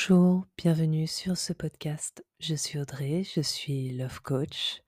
Bonjour, bienvenue sur ce podcast. Je suis Audrey, je suis Love Coach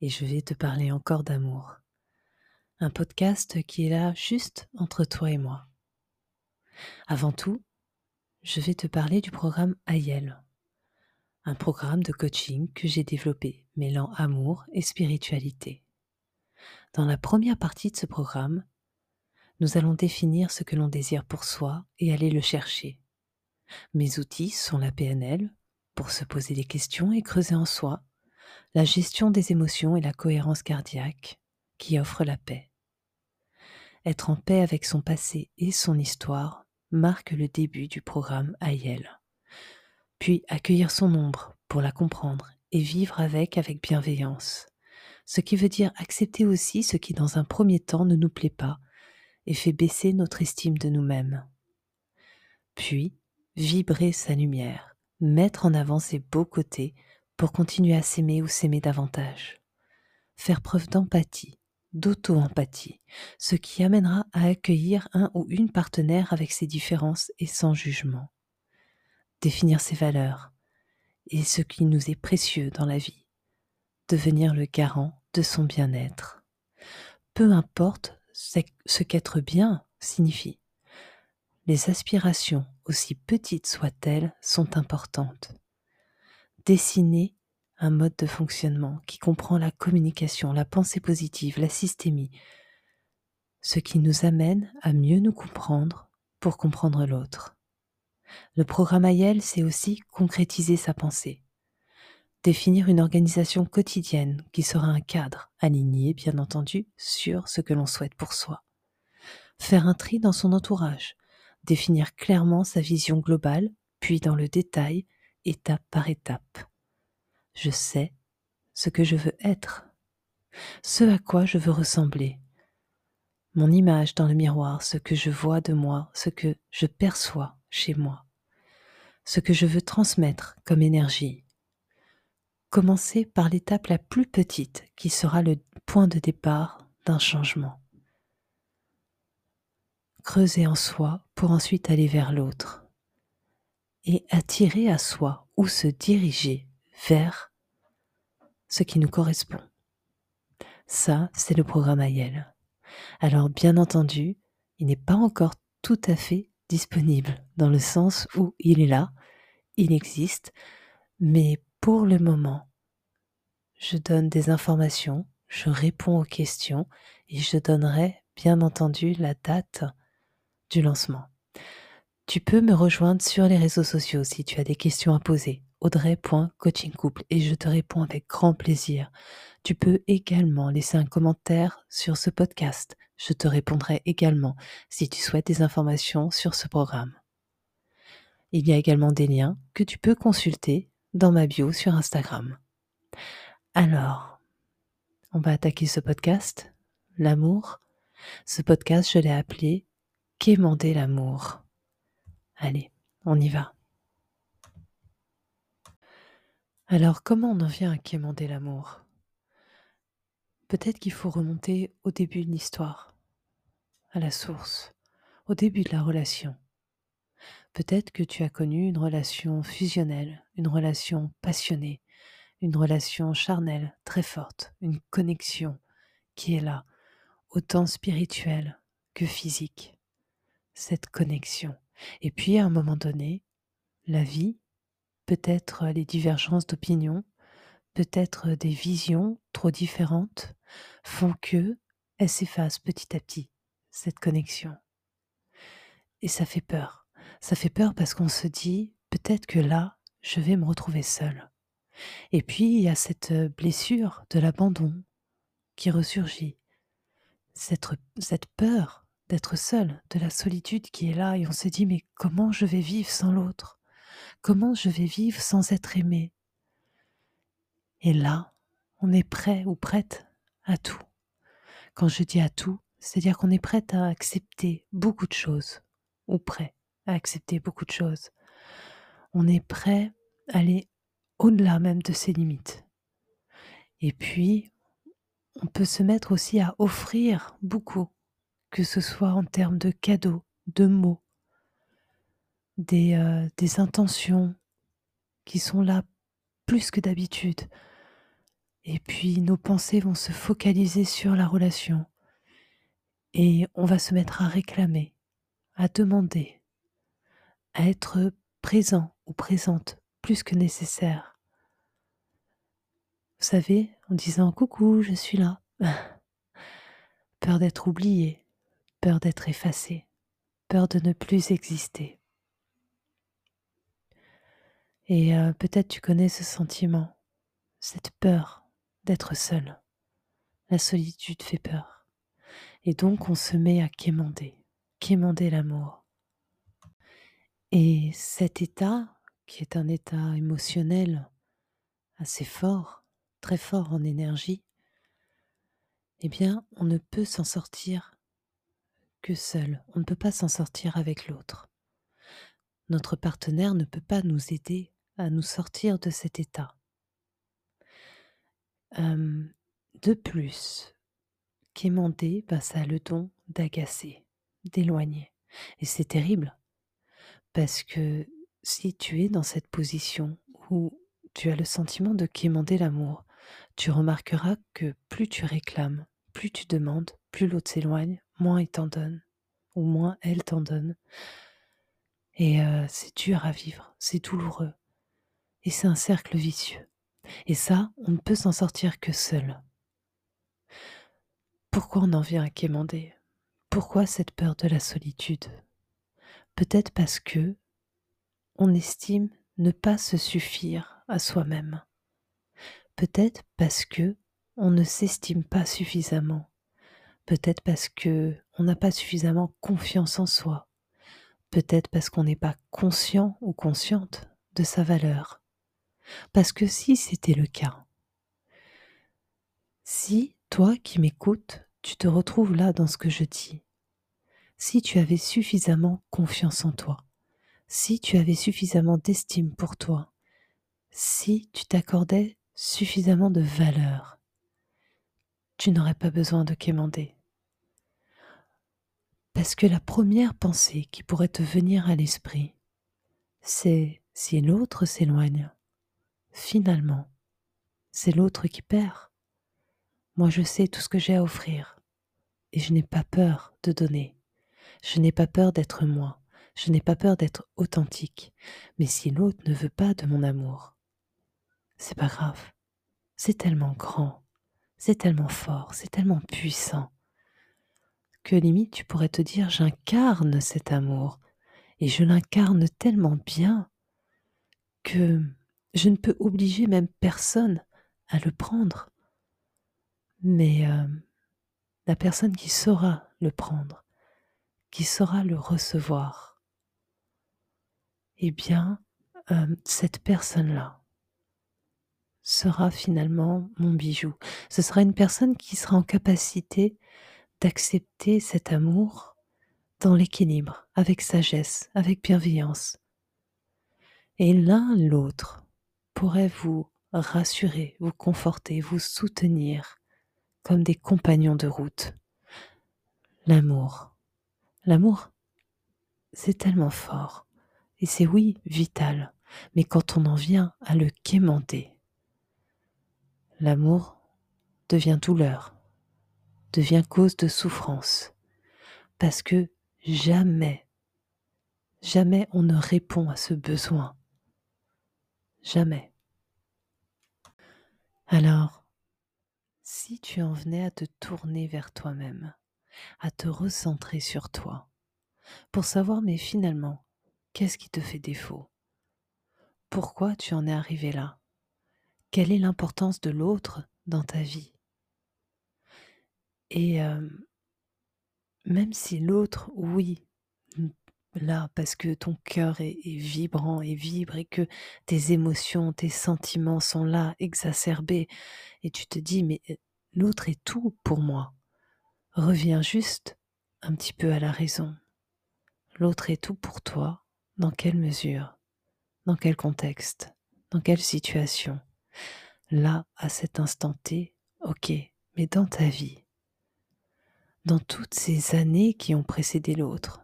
et je vais te parler encore d'amour. Un podcast qui est là juste entre toi et moi. Avant tout, je vais te parler du programme Ayel, un programme de coaching que j'ai développé mêlant amour et spiritualité. Dans la première partie de ce programme, nous allons définir ce que l'on désire pour soi et aller le chercher mes outils sont la PNL, pour se poser des questions et creuser en soi, la gestion des émotions et la cohérence cardiaque, qui offre la paix. Être en paix avec son passé et son histoire marque le début du programme Ayel. Puis accueillir son ombre pour la comprendre et vivre avec avec bienveillance, ce qui veut dire accepter aussi ce qui dans un premier temps ne nous plaît pas et fait baisser notre estime de nous-mêmes. Puis vibrer sa lumière, mettre en avant ses beaux côtés pour continuer à s'aimer ou s'aimer davantage. Faire preuve d'empathie, d'auto-empathie, ce qui amènera à accueillir un ou une partenaire avec ses différences et sans jugement. Définir ses valeurs et ce qui nous est précieux dans la vie. Devenir le garant de son bien-être. Peu importe ce qu'être bien signifie. Les aspirations aussi petites soient-elles, sont importantes. Dessiner un mode de fonctionnement qui comprend la communication, la pensée positive, la systémie, ce qui nous amène à mieux nous comprendre pour comprendre l'autre. Le programme AIEL, c'est aussi concrétiser sa pensée, définir une organisation quotidienne qui sera un cadre aligné, bien entendu, sur ce que l'on souhaite pour soi. Faire un tri dans son entourage, définir clairement sa vision globale, puis dans le détail, étape par étape. Je sais ce que je veux être, ce à quoi je veux ressembler, mon image dans le miroir, ce que je vois de moi, ce que je perçois chez moi, ce que je veux transmettre comme énergie. Commencer par l'étape la plus petite qui sera le point de départ d'un changement creuser en soi pour ensuite aller vers l'autre et attirer à soi ou se diriger vers ce qui nous correspond. Ça, c'est le programme Ayel. Alors bien entendu, il n'est pas encore tout à fait disponible dans le sens où il est là, il existe, mais pour le moment, je donne des informations, je réponds aux questions et je donnerai bien entendu la date du lancement. Tu peux me rejoindre sur les réseaux sociaux si tu as des questions à poser. Audrey.coachingcouple et je te réponds avec grand plaisir. Tu peux également laisser un commentaire sur ce podcast. Je te répondrai également si tu souhaites des informations sur ce programme. Il y a également des liens que tu peux consulter dans ma bio sur Instagram. Alors, on va attaquer ce podcast, l'amour. Ce podcast, je l'ai appelé quémander l'amour. Allez, on y va. Alors comment on en vient à quémander l'amour? Peut-être qu'il faut remonter au début de l'histoire, à la source, au début de la relation. Peut-être que tu as connu une relation fusionnelle, une relation passionnée, une relation charnelle très forte, une connexion qui est là, autant spirituelle que physique cette connexion. Et puis à un moment donné, la vie, peut-être les divergences d'opinion, peut-être des visions trop différentes, font que elle s'efface petit à petit, cette connexion. Et ça fait peur. Ça fait peur parce qu'on se dit, peut-être que là, je vais me retrouver seule. Et puis, il y a cette blessure de l'abandon qui ressurgit, cette, cette peur d'être seul, de la solitude qui est là, et on se dit mais comment je vais vivre sans l'autre? Comment je vais vivre sans être aimé? Et là, on est prêt ou prête à tout. Quand je dis à tout, c'est-à-dire qu'on est prête à accepter beaucoup de choses, ou prêt à accepter beaucoup de choses. On est prêt à aller au-delà même de ses limites. Et puis, on peut se mettre aussi à offrir beaucoup que ce soit en termes de cadeaux, de mots, des, euh, des intentions qui sont là plus que d'habitude. Et puis nos pensées vont se focaliser sur la relation. Et on va se mettre à réclamer, à demander, à être présent ou présente plus que nécessaire. Vous savez, en disant coucou, je suis là. peur d'être oublié, peur d'être effacé, peur de ne plus exister. Et euh, peut-être tu connais ce sentiment, cette peur d'être seul. La solitude fait peur. Et donc on se met à quémander, quémander l'amour. Et cet état, qui est un état émotionnel assez fort, très fort en énergie, eh bien, on ne peut s'en sortir que seul. On ne peut pas s'en sortir avec l'autre. Notre partenaire ne peut pas nous aider à nous sortir de cet état. de plus, quémander, bah, ça a le don d'agacer, d'éloigner. Et c'est terrible, parce que si tu es dans cette position où tu as le sentiment de quémander l'amour, tu remarqueras que plus tu réclames, plus tu demandes, plus l'autre s'éloigne, moins il t'en donne, ou moins elle t'en donne. Et c'est dur à vivre, c'est douloureux. Et c'est un cercle vicieux. Et ça, on ne peut s'en sortir que seul. Pourquoi on en vient à quémander? Pourquoi cette peur de la solitude? Peut-être parce que on estime ne pas se suffire à soi-même. Peut-être parce que on ne s'estime pas suffisamment. Peut-être parce que on n'a pas suffisamment confiance en soi. Peut-être parce qu'on n'est pas conscient ou consciente de sa valeur. Parce que si c'était le cas, si toi qui m'écoutes, tu te retrouves là dans ce que je dis, si tu avais suffisamment confiance en toi, si tu avais suffisamment d'estime pour toi, si tu t'accordais suffisamment de valeur, tu n'aurais pas besoin de quémander. Parce que la première pensée qui pourrait te venir à l'esprit, c'est si l'autre s'éloigne, finalement, c'est l'autre qui perd. Moi, je sais tout ce que j'ai à offrir et je n'ai pas peur de donner. Je n'ai pas peur d'être moi. Je n'ai pas peur d'être authentique. Mais si l'autre ne veut pas de mon amour, c'est pas grave. C'est tellement grand, c'est tellement fort, c'est tellement puissant que limite tu pourrais te dire j'incarne cet amour et je l'incarne tellement bien que je ne peux obliger même personne à le prendre. Mais euh, la personne qui saura le prendre, qui saura le recevoir, eh bien, euh, cette personne-là sera finalement mon bijou. Ce sera une personne qui sera en capacité d'accepter cet amour dans l'équilibre, avec sagesse, avec bienveillance. Et l'un l'autre pourrait vous rassurer, vous conforter, vous soutenir comme des compagnons de route. L'amour. L'amour, c'est tellement fort. Et c'est oui, vital. Mais quand on en vient à le quémander, l'amour devient douleur, devient cause de souffrance. Parce que jamais, jamais on ne répond à ce besoin Jamais. Alors, si tu en venais à te tourner vers toi-même, à te recentrer sur toi, pour savoir mais finalement, qu'est-ce qui te fait défaut? Pourquoi tu en es arrivé là? Quelle est l'importance de l'autre dans ta vie? Et même si l'autre, oui, là parce que ton cœur est, vibrant et vibre et que tes émotions, tes sentiments sont là, exacerbés, et tu te dis mais l'autre est tout pour moi. Reviens juste un petit peu à la raison. L'autre est tout pour toi. Dans quelle mesure? Dans quel contexte? Dans quelle situation? Là, à cet instant T, ok, mais dans ta vie, dans toutes ces années qui ont précédé l'autre,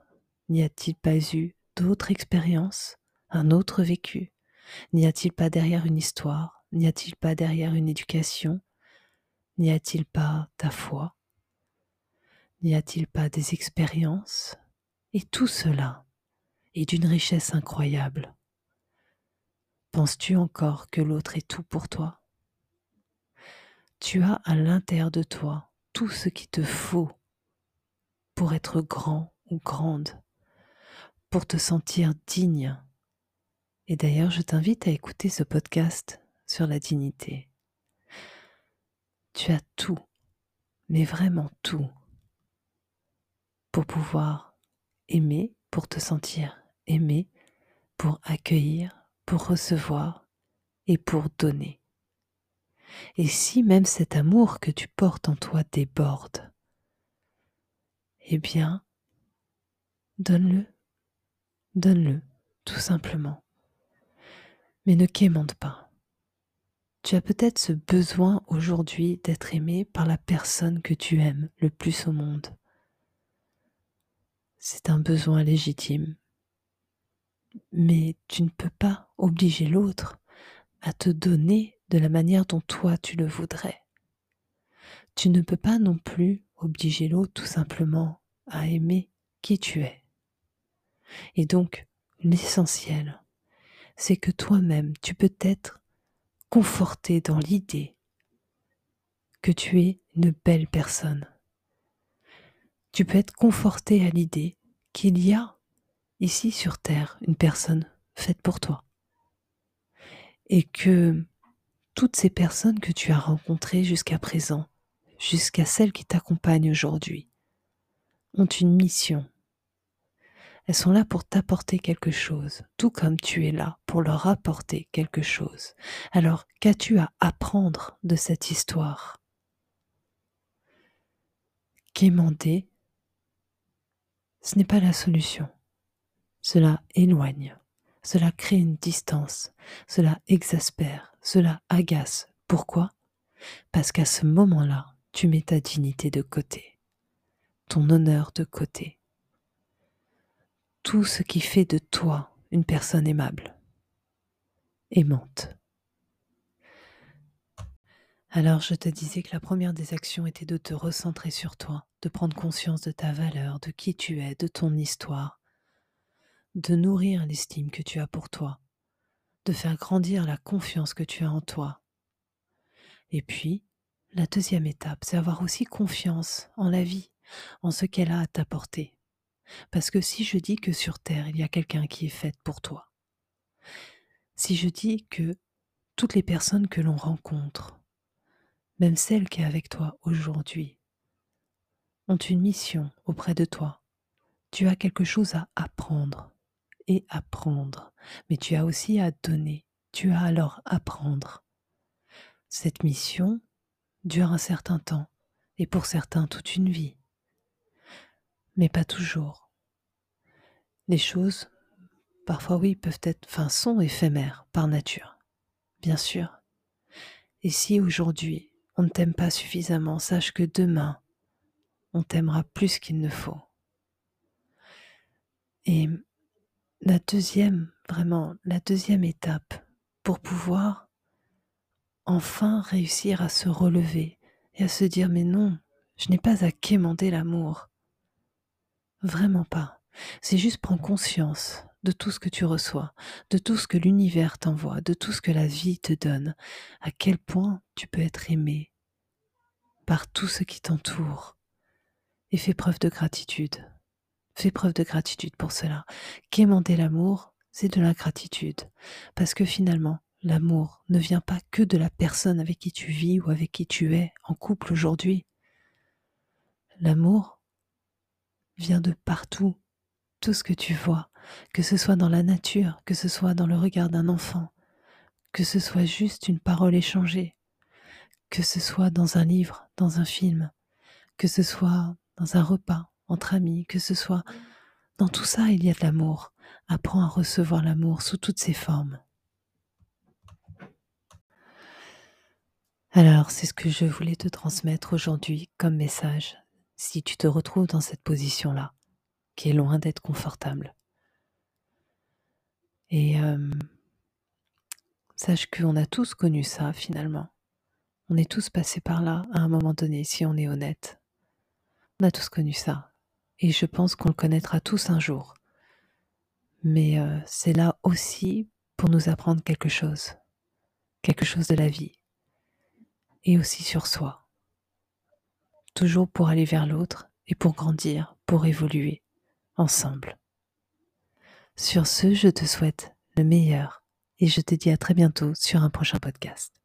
N'y a-t-il pas eu d'autres expériences, un autre vécu? N'y a-t-il pas derrière une histoire? N'y a-t-il pas derrière une éducation? N'y a-t-il pas ta foi? N'y a-t-il pas des expériences? Et tout cela est d'une richesse incroyable. Penses-tu encore que l'autre est tout pour toi? Tu as à l'intérieur de toi tout ce qu'il te faut pour être grand ou grande, pour te sentir digne. Et d'ailleurs, je t'invite à écouter ce podcast sur la dignité. Tu as tout, mais vraiment tout, pour pouvoir aimer, pour te sentir aimé, pour accueillir, pour recevoir et pour donner. Et si même cet amour que tu portes en toi déborde, eh bien, donne-le, donne-le, tout simplement. Mais ne quémande pas. Tu as peut-être ce besoin aujourd'hui d'être aimé par la personne que tu aimes le plus au monde. C'est un besoin légitime mais tu ne peux pas obliger l'autre à te donner de la manière dont toi tu le voudrais. Tu ne peux pas non plus obliger l'autre tout simplement à aimer qui tu es. Et donc, l'essentiel, c'est que toi-même, tu peux être conforté dans l'idée que tu es une belle personne. Tu peux être conforté à l'idée qu'il y a ici sur Terre une personne faite pour toi. Et que toutes ces personnes que tu as rencontrées jusqu'à présent, jusqu'à celles qui t'accompagnent aujourd'hui, ont une mission. Elles sont là pour t'apporter quelque chose, tout comme tu es là pour leur apporter quelque chose. Alors, qu'as-tu à apprendre de cette histoire? Quémander, ce n'est pas la solution. Cela éloigne, cela crée une distance, cela exaspère, cela agace. Pourquoi? Parce qu'à ce moment-là, tu mets ta dignité de côté, ton honneur de côté, tout ce qui fait de toi une personne aimable, aimante. Alors je te disais que la première des actions était de te recentrer sur toi, de prendre conscience de ta valeur, de qui tu es, de ton histoire, de nourrir l'estime que tu as pour toi, de faire grandir la confiance que tu as en toi. Et puis, la deuxième étape, c'est avoir aussi confiance en la vie, en ce qu'elle a à t'apporter. Parce que si je dis que sur Terre, il y a quelqu'un qui est fait pour toi, si je dis que toutes les personnes que l'on rencontre, même celle qui est avec toi aujourd'hui, ont une mission auprès de toi, tu as quelque chose à apprendre et apprendre, mais tu as aussi à donner, tu as alors apprendre. Cette mission dure un certain temps, et pour certains toute une vie, mais pas toujours. Les choses, parfois oui, peuvent être, enfin, sont éphémères par nature, bien sûr. Et si aujourd'hui on ne t'aime pas suffisamment, sache que demain, on t'aimera plus qu'il ne faut. Et la deuxième, vraiment, la deuxième étape pour pouvoir enfin réussir à se relever et à se dire mais non, je n'ai pas à quémander l'amour. Vraiment pas. C'est juste prendre conscience de tout ce que tu reçois, de tout ce que l'univers t'envoie, de tout ce que la vie te donne, à quel point tu peux être aimé par tout ce qui t'entoure. Et fais preuve de gratitude. Fais preuve de gratitude pour cela. Quémander l'amour, c'est de la gratitude. Parce que finalement, l'amour ne vient pas que de la personne avec qui tu vis ou avec qui tu es en couple aujourd'hui. L'amour vient de partout, tout ce que tu vois, que ce soit dans la nature, que ce soit dans le regard d'un enfant, que ce soit juste une parole échangée, que ce soit dans un livre, dans un film, que ce soit dans un repas, entre amis, que ce soit. Dans tout ça, il y a de l'amour. Apprends à recevoir l'amour sous toutes ses formes. Alors, c'est ce que je voulais te transmettre aujourd'hui comme message, si tu te retrouves dans cette position-là, qui est loin d'être confortable. Et euh, sache qu'on a tous connu ça finalement. On est tous passés par là à un moment donné, si on est honnête. On a tous connu ça. Et je pense qu'on le connaîtra tous un jour. Mais euh, c'est là aussi pour nous apprendre quelque chose. Quelque chose de la vie. Et aussi sur soi. Toujours pour aller vers l'autre et pour grandir, pour évoluer ensemble. Sur ce, je te souhaite le meilleur et je te dis à très bientôt sur un prochain podcast.